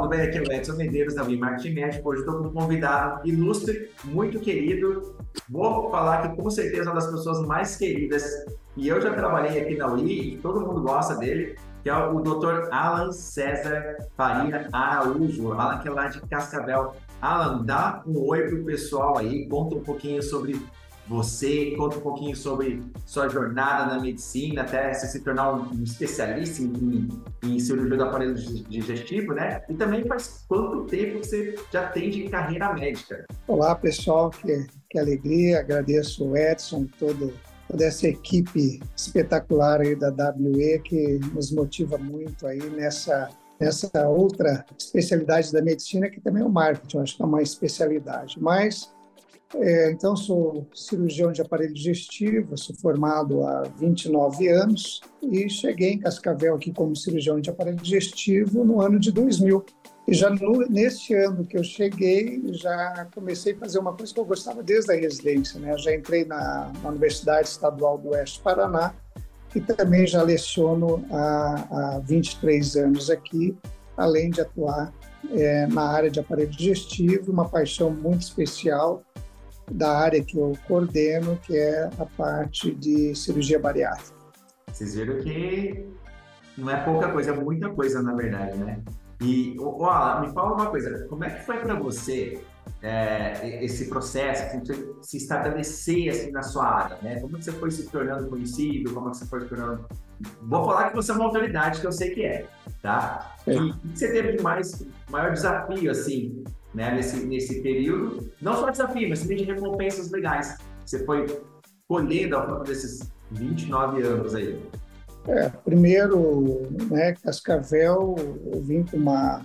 tudo bem? Aqui é o Edson Medeiros, da Marketing Médico. Hoje estou com um convidado ilustre, muito querido. Vou falar que com certeza é uma das pessoas mais queridas. E eu já trabalhei aqui na UI e todo mundo gosta dele, que é o Dr. Alan César Faria Araújo. Alan que é lá de Cascavel. Alan, dá um oi pro pessoal aí, conta um pouquinho sobre você, conta um pouquinho sobre sua jornada na medicina, até você se tornar um especialista em, em cirurgia do aparelho digestivo, né? E também faz quanto tempo você já tem de carreira médica? Olá, pessoal, que, que alegria, agradeço o Edson, todo, toda essa equipe espetacular aí da WE que nos motiva muito aí nessa nessa outra especialidade da medicina que também é o marketing, acho que é uma especialidade, mas é, então, sou cirurgião de aparelho digestivo, sou formado há 29 anos e cheguei em Cascavel aqui como cirurgião de aparelho digestivo no ano de 2000. E já no, neste ano que eu cheguei, já comecei a fazer uma coisa que eu gostava desde a residência. Né? já entrei na, na Universidade Estadual do Oeste Paraná e também já leciono há, há 23 anos aqui, além de atuar é, na área de aparelho digestivo, uma paixão muito especial da área que eu coordeno, que é a parte de cirurgia bariátrica. Vocês viram que não é pouca coisa, é muita coisa, na verdade, né? E, ó, me fala uma coisa, como é que foi para você é, esse processo, assim, você se estabelecer assim, na sua área, né? Como você foi se tornando conhecido, como você foi se tornando... Vou falar que você é uma autoridade, que eu sei que é, tá? É. E o que você teve de mais, maior desafio, assim, né, nesse, nesse período. Não só desafio, mas também de recompensas legais. Você foi colhendo ao longo desses 29 anos aí. É, primeiro, né, Cascavel, eu vim com uma,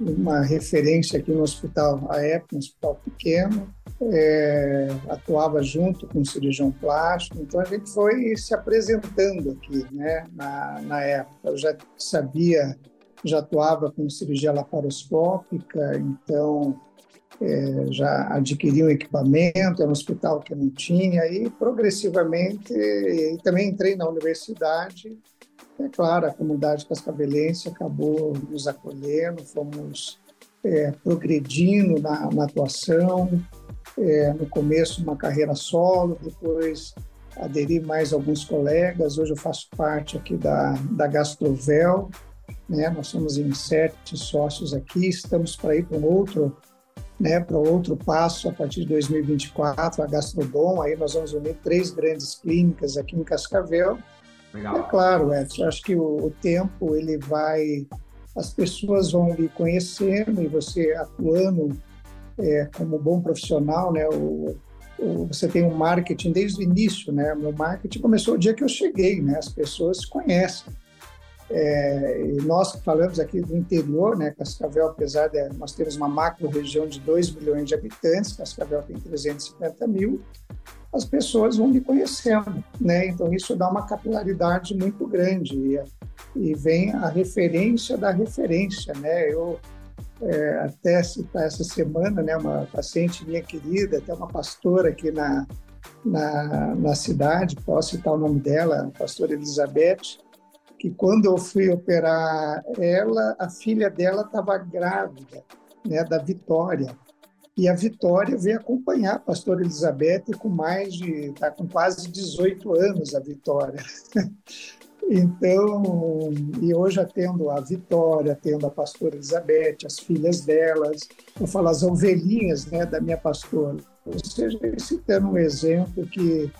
uma referência aqui no hospital, a época, um hospital pequeno, é, atuava junto com o cirurgião plástico, então a gente foi se apresentando aqui, né, na, na época. Eu já sabia já atuava com cirurgia laparoscópica, então é, já adquiri um equipamento, era um hospital que não tinha, e progressivamente, e também entrei na universidade, é claro, a comunidade cascavelense acabou nos acolhendo, fomos é, progredindo na, na atuação, é, no começo uma carreira solo, depois aderi mais alguns colegas, hoje eu faço parte aqui da, da Gastrovel, né? Nós somos em sete sócios aqui, estamos para ir para um outro, né, para outro passo a partir de 2024, a Gastrodom, aí nós vamos unir três grandes clínicas aqui em Cascavel. Legal. É claro, Edson, acho que o, o tempo ele vai, as pessoas vão lhe conhecendo e você atuando é, como bom profissional, né, o, o, você tem um marketing desde o início, né? Meu marketing começou o dia que eu cheguei, né? As pessoas conhecem. É, nós que falamos aqui do interior, né, Cascavel, apesar de nós temos uma macro região de 2 milhões de habitantes, Cascavel tem 350 mil, as pessoas vão me conhecendo, né? Então isso dá uma capilaridade muito grande e, e vem a referência da referência, né? Eu é, até citar essa semana, né, uma paciente minha querida, até uma pastora aqui na, na, na cidade, posso citar o nome dela, a pastora Elizabeth, que quando eu fui operar ela, a filha dela estava grávida, né, da Vitória. E a Vitória veio acompanhar a pastora Elizabeth com mais de, está com quase 18 anos a Vitória. Então, e hoje atendo a Vitória, atendo a pastora Elizabeth, as filhas delas, vou falar as ovelhinhas né, da minha pastora. Ou seja, citando um exemplo que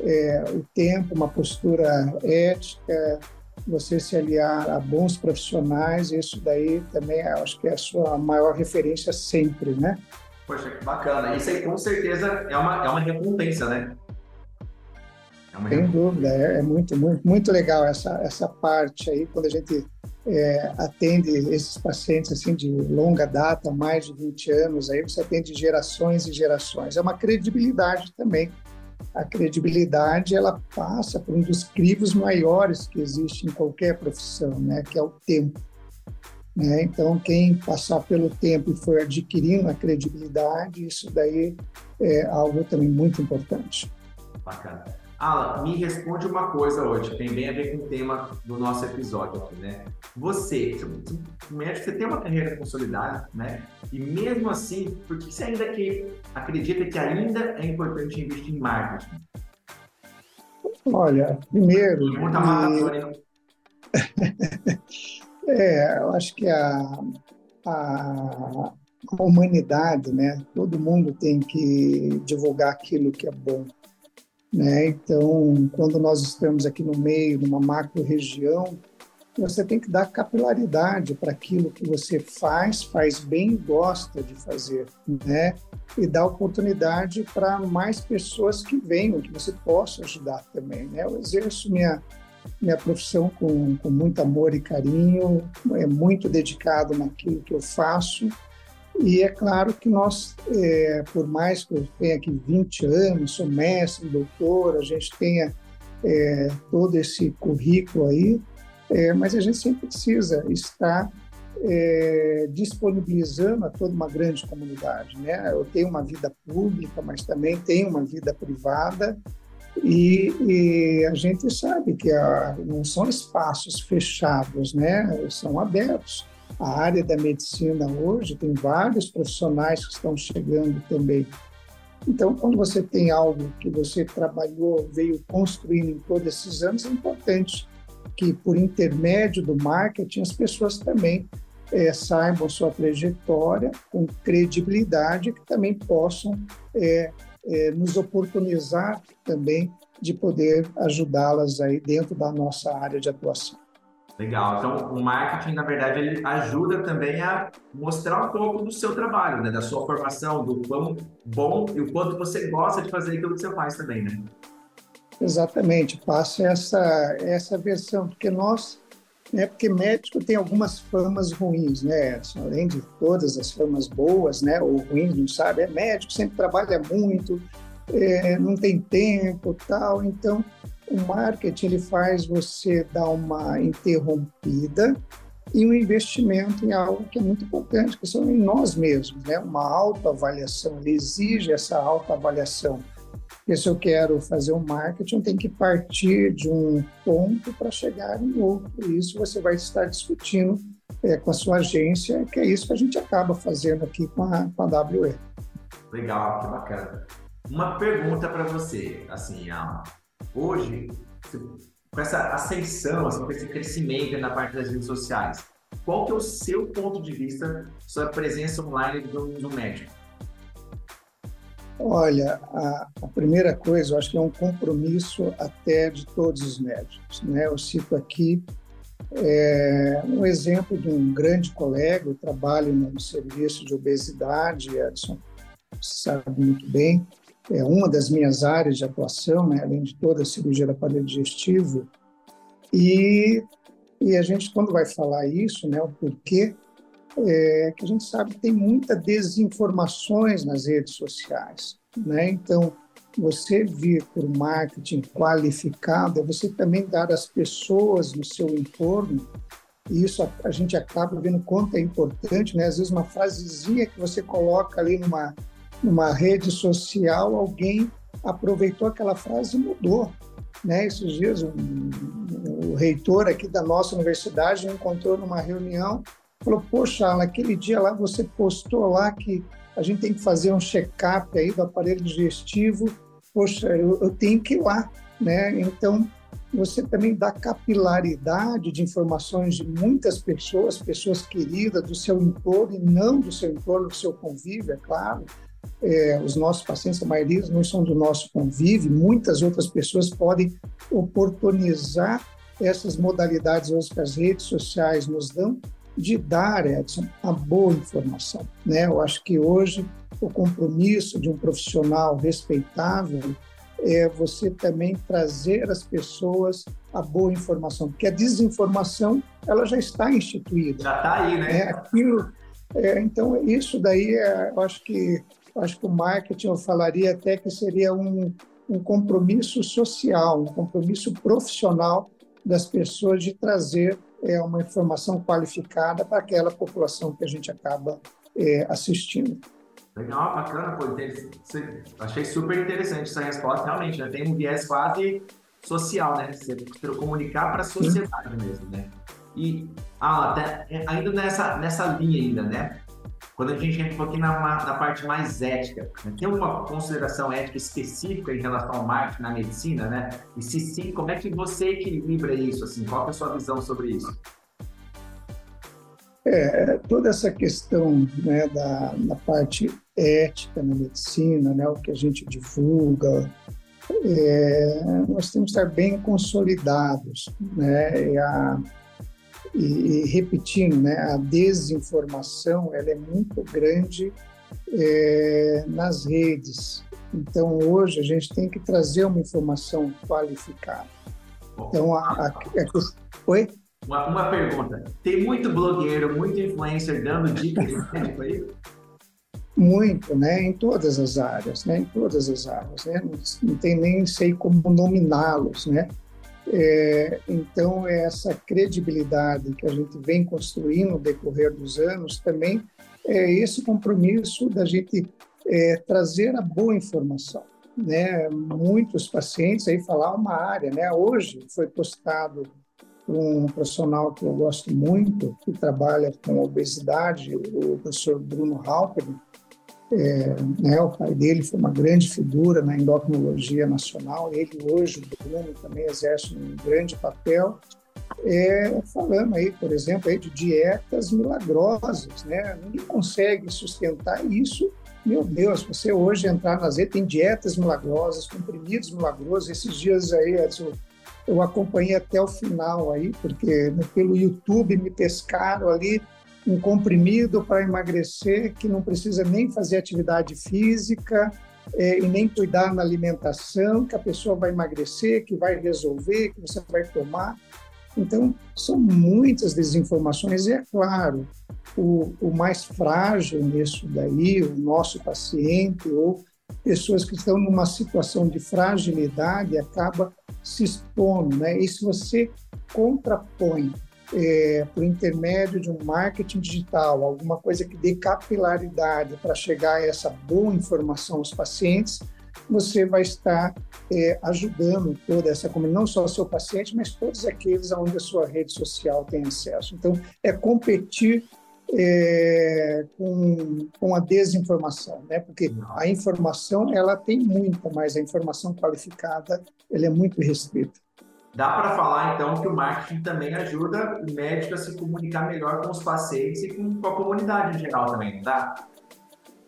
é, o tempo, uma postura ética, você se aliar a bons profissionais, isso daí também acho que é a sua maior referência sempre, né? Poxa, que bacana. Isso aí com certeza é uma, é uma recompensa, né? É uma Sem dúvida, é, é, muito, muito, muito legal essa, essa parte aí, quando a gente é, atende esses pacientes assim de longa data, mais de 20 anos, aí você atende gerações e gerações. É uma credibilidade também a credibilidade ela passa por um dos crivos maiores que existe em qualquer profissão, né, que é o tempo. Né? Então, quem passar pelo tempo e for adquirindo a credibilidade, isso daí é algo também muito importante. Bacana. Alan, me responde uma coisa hoje, tem bem a ver com o tema do nosso episódio aqui, né? Você, médico, você tem uma carreira consolidada, né? E mesmo assim, por que você ainda que acredita que ainda é importante investir em marketing? Olha, primeiro. Pergunta matadora, é, eu acho que a, a, a humanidade, né? Todo mundo tem que divulgar aquilo que é bom. Né? Então, quando nós estamos aqui no meio, numa macro-região, você tem que dar capilaridade para aquilo que você faz, faz bem e gosta de fazer, né? E dar oportunidade para mais pessoas que venham, que você possa ajudar também, né? Eu exerço minha minha profissão com, com muito amor e carinho, é muito dedicado naquilo que eu faço e é claro que nós, é, por mais que eu tenha aqui 20 anos, sou mestre, doutor, a gente tenha é, todo esse currículo aí, é, mas a gente sempre precisa estar é, disponibilizando a toda uma grande comunidade. Né? Eu tenho uma vida pública, mas também tenho uma vida privada, e, e a gente sabe que a, não são espaços fechados, né? são abertos a área da medicina hoje tem vários profissionais que estão chegando também. Então, quando você tem algo que você trabalhou, veio construindo em todos esses anos, é importante que, por intermédio do marketing, as pessoas também é, saibam sua trajetória com credibilidade, que também possam é, é, nos oportunizar também de poder ajudá-las aí dentro da nossa área de atuação. Legal. Então, o marketing, na verdade, ele ajuda também a mostrar um pouco do seu trabalho, né? Da sua formação, do quão bom e o quanto você gosta de fazer aquilo que você faz também, né? Exatamente. Passa essa, essa versão, porque nós, né? Porque médico tem algumas famas ruins, né? Além de todas as famas boas, né? Ou ruins, não sabe, é médico, sempre trabalha muito, é, não tem tempo tal. Então, o marketing ele faz você dar uma interrompida e um investimento em algo que é muito importante, que são em nós mesmos, né? Uma autoavaliação, ele exige essa autoavaliação. Porque se eu quero fazer um marketing, tenho que partir de um ponto para chegar em outro. E isso você vai estar discutindo é, com a sua agência, que é isso que a gente acaba fazendo aqui com a, com a WE. Legal, que bacana. Uma pergunta para você, assim, a hoje, com essa ascensão, assim, com esse crescimento na parte das redes sociais, qual que é o seu ponto de vista sobre a presença online do, do médico? Olha, a, a, primeira coisa, eu acho que é um compromisso até de todos os médicos. Né? Eu cito aqui é, um exemplo de um grande colega, eu trabalho no serviço de obesidade, Edson sabe muito bem, é uma das minhas áreas de atuação, né, além de toda a cirurgia do aparelho digestivo. E, e a gente, quando vai falar isso, né, o porquê, é que a gente sabe que tem muita desinformações nas redes sociais. Né? Então, você vir por marketing qualificado é você também dar às pessoas no seu entorno e isso a, a, gente acaba vendo quanto é importante, né? Às vezes uma frasezinha que você coloca ali numa numa rede social, alguém aproveitou aquela frase e mudou. Né? Esses dias, o reitor aqui da nossa universidade me encontrou numa reunião, falou: Poxa, naquele dia lá você postou lá que a gente tem que fazer um check-up aí do aparelho digestivo. Poxa, eu, eu tenho que ir lá. Né? Então, você também dá capilaridade de informações de muitas pessoas, pessoas queridas do seu entorno e não do seu entorno, do seu convívio, é claro é, os nossos pacientes, a maioria não são do nosso convívio, muitas outras pessoas podem oportunizar essas modalidades hoje que as redes sociais nos dão de dar, Edson, a boa informação. Né? Eu acho que hoje o compromisso de um profissional respeitável é você também trazer às pessoas a boa informação, porque a desinformação ela já está instituída. Já está aí, né? É, aquilo, é, então, isso daí, é, eu acho que acho que o marketing eu falaria até que seria um, um compromisso social, um compromisso profissional das pessoas de trazer é, uma informação qualificada para aquela população que a gente acaba é, assistindo. Legal, bacana, pô. Achei super interessante essa resposta, realmente, né? Tem um viés quase social, né? Você comunicar para a sociedade mesmo, né? E ah, até, é, ainda nessa, nessa linha ainda, né? Quando a gente entra pouquinho na, na parte mais ética, né? tem uma consideração ética específica em relação ao marketing na medicina, né? E se sim, como é que você equilibra isso? Assim, qual é a sua visão sobre isso? É, toda essa questão né, da, da parte ética na medicina, né, o que a gente divulga, é, nós temos que estar bem consolidados, né, a, e, e, repetindo, né, a desinformação ela é muito grande é, nas redes. Então hoje a gente tem que trazer uma informação qualificada. Então a, a, a, a oi? Uma, uma pergunta. Tem muito blogueiro, muito influencer dando dicas de médico aí? Muito, né? Em todas as áreas, né? Em todas as áreas, né? Não, não tem nem sei como nominá-los, né? É, então, essa credibilidade que a gente vem construindo no decorrer dos anos também é esse compromisso da gente é, trazer a boa informação. Né? Muitos pacientes, aí falar uma área, né? Hoje foi postado um profissional que eu gosto muito, que trabalha com obesidade, o professor Bruno Halperin. É, né, o pai dele foi uma grande figura na endocrinologia nacional. Ele hoje, o Bruno, também exerce um grande papel. É, falando aí, por exemplo, aí de dietas milagrosas, né? Ninguém consegue sustentar isso. Meu Deus, você hoje entrar na Z tem dietas milagrosas, comprimidos milagrosos. Esses dias aí, Edson, eu acompanhei até o final aí, porque pelo YouTube me pescaram ali um comprimido para emagrecer que não precisa nem fazer atividade física é, e nem cuidar na alimentação, que a pessoa vai emagrecer, que vai resolver, que você vai tomar. Então, são muitas desinformações, e é claro, o, o mais frágil nisso daí, o nosso paciente ou pessoas que estão numa situação de fragilidade acaba se expondo, né? E se você contrapõe é, por intermédio de um marketing digital, alguma coisa que dê capilaridade para chegar a essa boa informação aos pacientes, você vai estar é, ajudando toda essa comunidade, não só o seu paciente, mas todos aqueles aonde a sua rede social tem acesso. Então, é competir é, com, com a desinformação, né? Porque a informação ela tem muita, mas a informação qualificada ela é muito restrita. Dá para falar então que o marketing também ajuda o médico a se comunicar melhor com os pacientes e com a comunidade em geral também, não dá?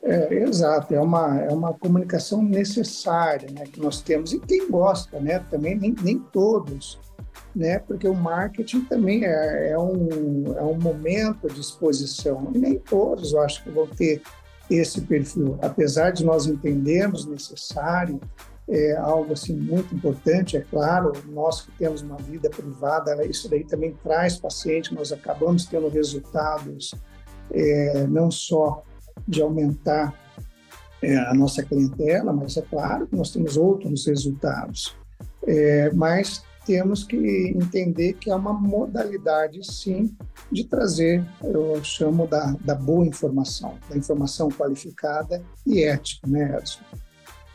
É, exato, é uma, é uma comunicação necessária né, que nós temos. E quem gosta, né, também nem, nem todos né? Porque o marketing também é, é, um, é um momento de exposição. E nem todos, eu acho, que vão ter esse perfil. Apesar de nós entendermos necessário, é algo assim muito importante, é claro, nós que temos uma vida privada, isso daí também traz paciente, nós acabamos tendo resultados é, não só de aumentar é, a nossa clientela, mas é claro que nós temos outros resultados. É, mas temos que entender que é uma modalidade, sim, de trazer, eu chamo da, da boa informação, da informação qualificada e ética, né, Edson?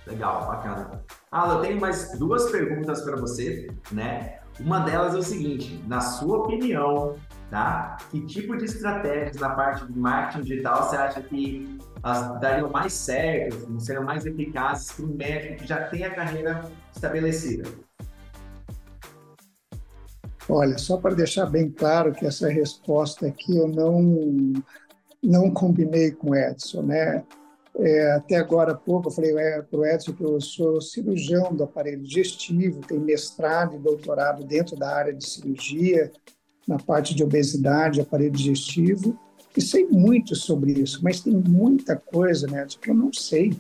Legal, bacana. Ah, eu tenho mais duas perguntas para você, né? Uma delas é o seguinte, na sua opinião, tá? Que tipo de estratégias na parte de marketing digital você acha que as dariam mais certo, seriam mais eficazes para um médico que já tem a carreira estabelecida? Olha, só para deixar bem claro que essa resposta aqui eu não não combinei com o Edson, né? É, até agora há pouco eu falei é, para o Edson que eu sou cirurgião do aparelho digestivo, tenho mestrado e doutorado dentro da área de cirurgia, na parte de obesidade, aparelho digestivo, e sei muito sobre isso, mas tem muita coisa, né, que eu não sei.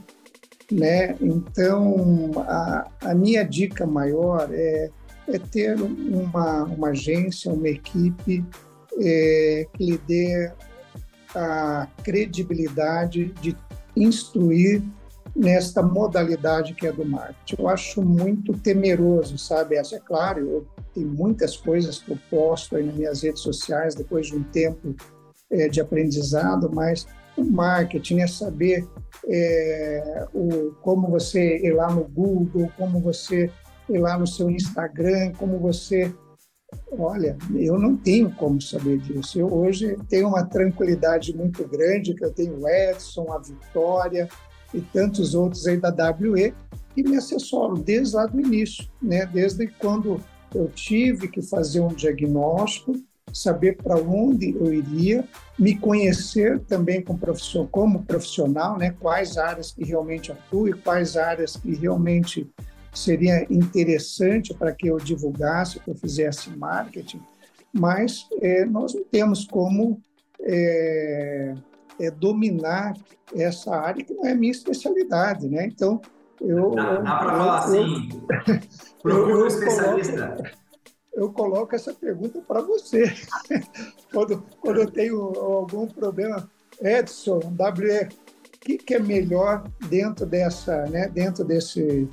Né? Então, a, a minha dica maior é é ter uma, uma agência, uma equipe é, que lhe dê a credibilidade de instruir nesta modalidade que é do marketing. Eu acho muito temeroso, sabe? Essa é claro, eu tenho muitas coisas que eu posto aí nas minhas redes sociais depois de um tempo é, de aprendizado, mas o marketing, é saber é, o, como você ir lá no Google, como você ir lá no seu Instagram, como você. Olha, eu não tenho como saber disso. Eu hoje tenho uma tranquilidade muito grande, que eu tenho o Edson, a Vitória e tantos outros aí da WE que me assessoram desde lá do início, né? desde quando eu tive que fazer um diagnóstico, saber para onde eu iria, me conhecer também como profissional, como profissional, né? Quais áreas que realmente atuo e quais áreas que realmente seria interessante para que eu divulgasse, que eu fizesse marketing. Mas é, nós não temos como é, é, dominar essa área que não é minha especialidade, né? Então eu dá, dá para falar assim. Procura um especialista. Coloco, eu coloco essa pergunta para você. quando, quando eu tenho algum problema, Edson, WE, o que, que é melhor dentro dessa, né, dentro desse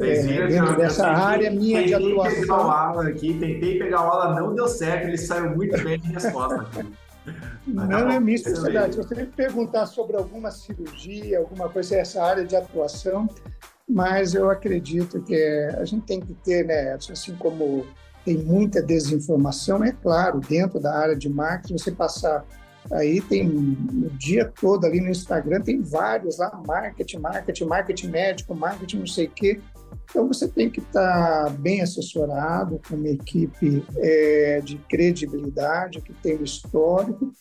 é, dentro dessa área minha de atuação. Pegar o aula aqui, tentei pegar o aula, não deu certo, ele saiu muito bem de resposta. não tá é minha especialidade. Se você me perguntar sobre alguma cirurgia, alguma coisa, essa área de atuação, mas eu acredito que a gente tem que ter, né, assim como tem muita desinformação, é claro, dentro da área de marketing, você passar aí tem o dia todo ali no Instagram, tem vários lá, marketing, marketing, marketing médico, marketing não sei o quê. Então você tem que estar bem assessorado, com uma equipe é, de credibilidade, que tem o histórico,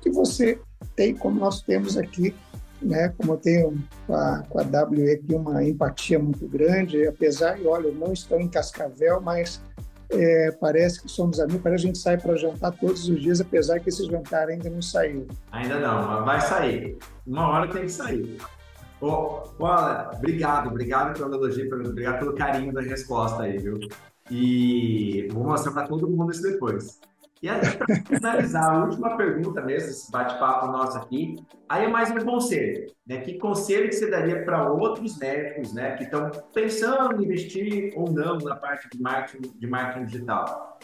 que você tem, como nós temos aqui, né, como eu tenho com a, com a WE aqui uma empatia muito grande, apesar, e olha, eu não estou em Cascavel, mas é, parece que somos amigos, parece que a gente sai para jantar todos os dias, apesar que esse jantar ainda não saiu. Ainda não, mas vai sair. Uma hora tem que sair. Ô, Paula, obrigado, obrigado pelo elogio, obrigado pelo carinho da resposta aí, viu? E vou mostrar para todo mundo isso depois. E para finalizar, a última pergunta mesmo, esse bate-papo nosso aqui, aí é mais um conselho, né? Que conselho que você daria para outros médicos, né, que estão pensando em investir ou não na parte de marketing, de marketing digital?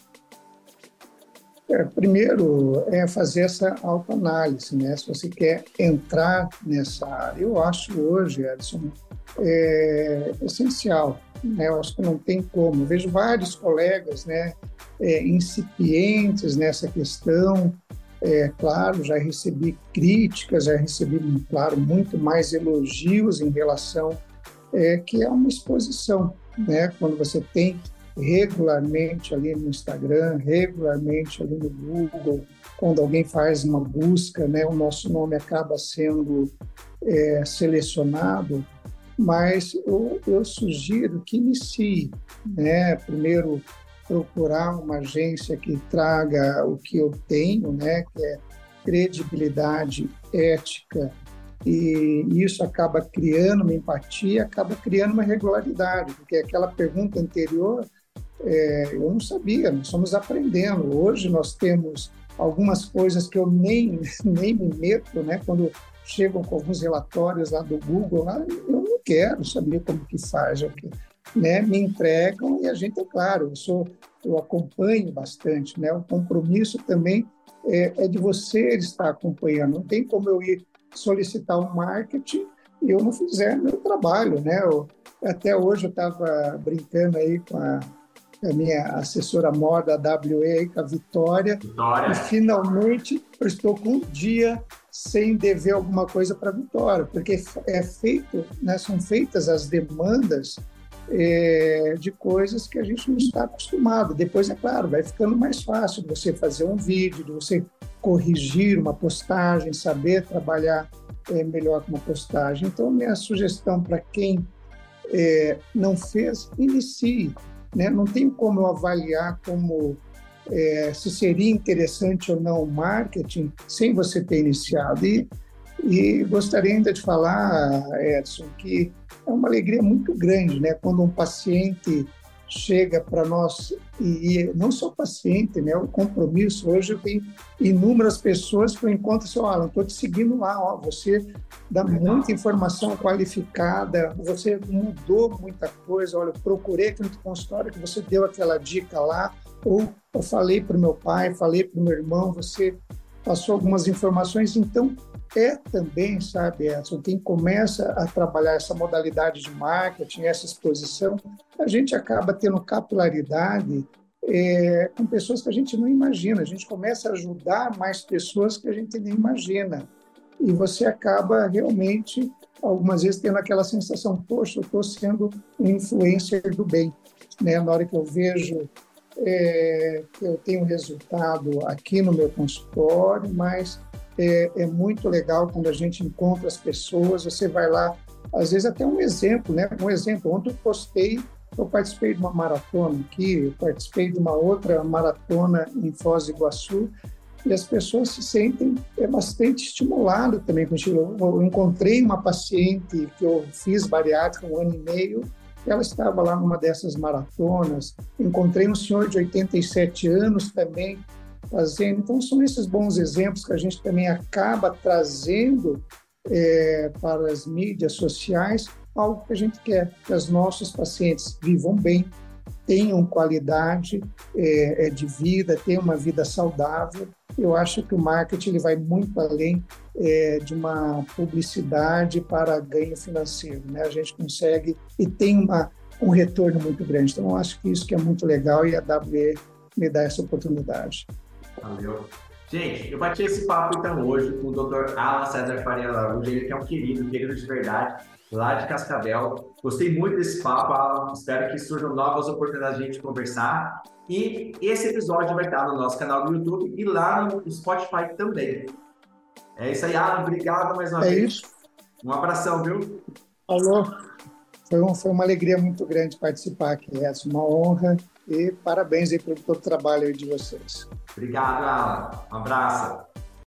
É, primeiro é fazer essa autoanálise, né? Se você quer entrar nessa área, eu acho hoje, Edson, é essencial, né? Eu acho que não tem como. Eu vejo vários colegas, né? é, incipientes nessa questão. É, claro, já recebi críticas, já recebi, claro, muito mais elogios em relação é, que é uma exposição, né? Quando você tem regularmente ali no Instagram, regularmente ali no Google, quando alguém faz uma busca, né? O nosso nome acaba sendo é, selecionado, mas eu, eu sugiro que inicie, né? Primeiro procurar uma agência que traga o que eu tenho, né, que é credibilidade, ética, e isso acaba criando uma empatia, acaba criando uma regularidade, porque aquela pergunta anterior é, eu não sabia, nós estamos aprendendo. Hoje nós temos algumas coisas que eu nem, nem me meto, né? Quando chegam com alguns relatórios lá do Google, lá, eu quero saber como que faz, eu né, me entregam e a gente, é claro, eu, sou, eu acompanho bastante, né, o compromisso também é, é de você estar acompanhando, não tem como eu ir solicitar um marketing e eu não fizer meu trabalho, né, eu, até hoje eu estava brincando aí com a, a minha assessora moda, a WE, com a Vitória, Vitória, e finalmente eu estou com um dia sem dever alguma coisa para a Vitória, porque é feito, né, são feitas as demandas é, de coisas que a gente não está acostumado. Depois, é claro, vai ficando mais fácil de você fazer um vídeo, de você corrigir uma postagem, saber trabalhar é, melhor com uma postagem. Então, minha sugestão para quem é, não fez, inicie. Né? Não tem como eu avaliar como é, se seria interessante ou não o marketing sem você ter iniciado. E, e gostaria ainda de falar, Edson, que é uma alegria muito grande, né? Quando um paciente chega para nós e, não só o paciente, né? O compromisso. Hoje eu tenho inúmeras pessoas que eu encontro e Alan, estou te seguindo lá, ó, você dá muita informação qualificada, você mudou muita coisa. Olha, eu procurei aqui no consultório que você deu aquela dica lá, ou eu falei para o meu pai, falei para o meu irmão, você passou algumas informações. Então, é também, sabe, Edson, quem começa a trabalhar essa modalidade de marketing, essa exposição, a gente acaba tendo capilaridade é, com pessoas que a gente não imagina. A gente começa a ajudar mais pessoas que a gente nem imagina. E você acaba realmente, algumas vezes, tendo aquela sensação: poxa, eu estou sendo um influencer do bem. Né? Na hora que eu vejo é, eu tenho resultado aqui no meu consultório, mas é, é, muito legal quando a gente encontra as pessoas, você vai lá, às vezes até um exemplo, né? Um exemplo, ontem eu postei, eu participei de uma maratona aqui, eu participei de uma outra maratona em Foz do Iguaçu, e as pessoas se sentem é, bastante estimuladas também com. Eu encontrei uma paciente que eu fiz bariátrica um ano e meio, ela estava lá numa dessas maratonas. Encontrei um senhor de 87 anos também fazendo. Então, são esses bons exemplos que a gente também acaba trazendo é, para as mídias sociais, algo que a gente quer, que os nossos pacientes vivam bem, tenham qualidade é, é de vida, tenham uma vida saudável. Eu acho que o marketing ele vai muito além é, de uma publicidade para ganho financeiro. Né? A gente consegue e tem uma, um retorno muito grande. Então, eu acho que isso que é muito legal e a WE me dá essa oportunidade. Valeu. Gente, eu bati esse papo então hoje com o Dr. Alan César Faria Araújo, ele que é um querido, querido de verdade, lá de Cascavel. Gostei muito desse papo, Alan. Espero que surjam novas oportunidades de a gente conversar. E esse episódio vai estar no nosso canal do YouTube e lá no Spotify também. É isso aí, Alan. Obrigado mais uma é vez. Isso. Um abração, viu? Alô. Foi, um, foi uma alegria muito grande participar aqui, é uma honra e parabéns aí pelo todo o trabalho de vocês. Obrigado, Alan. Um abraço.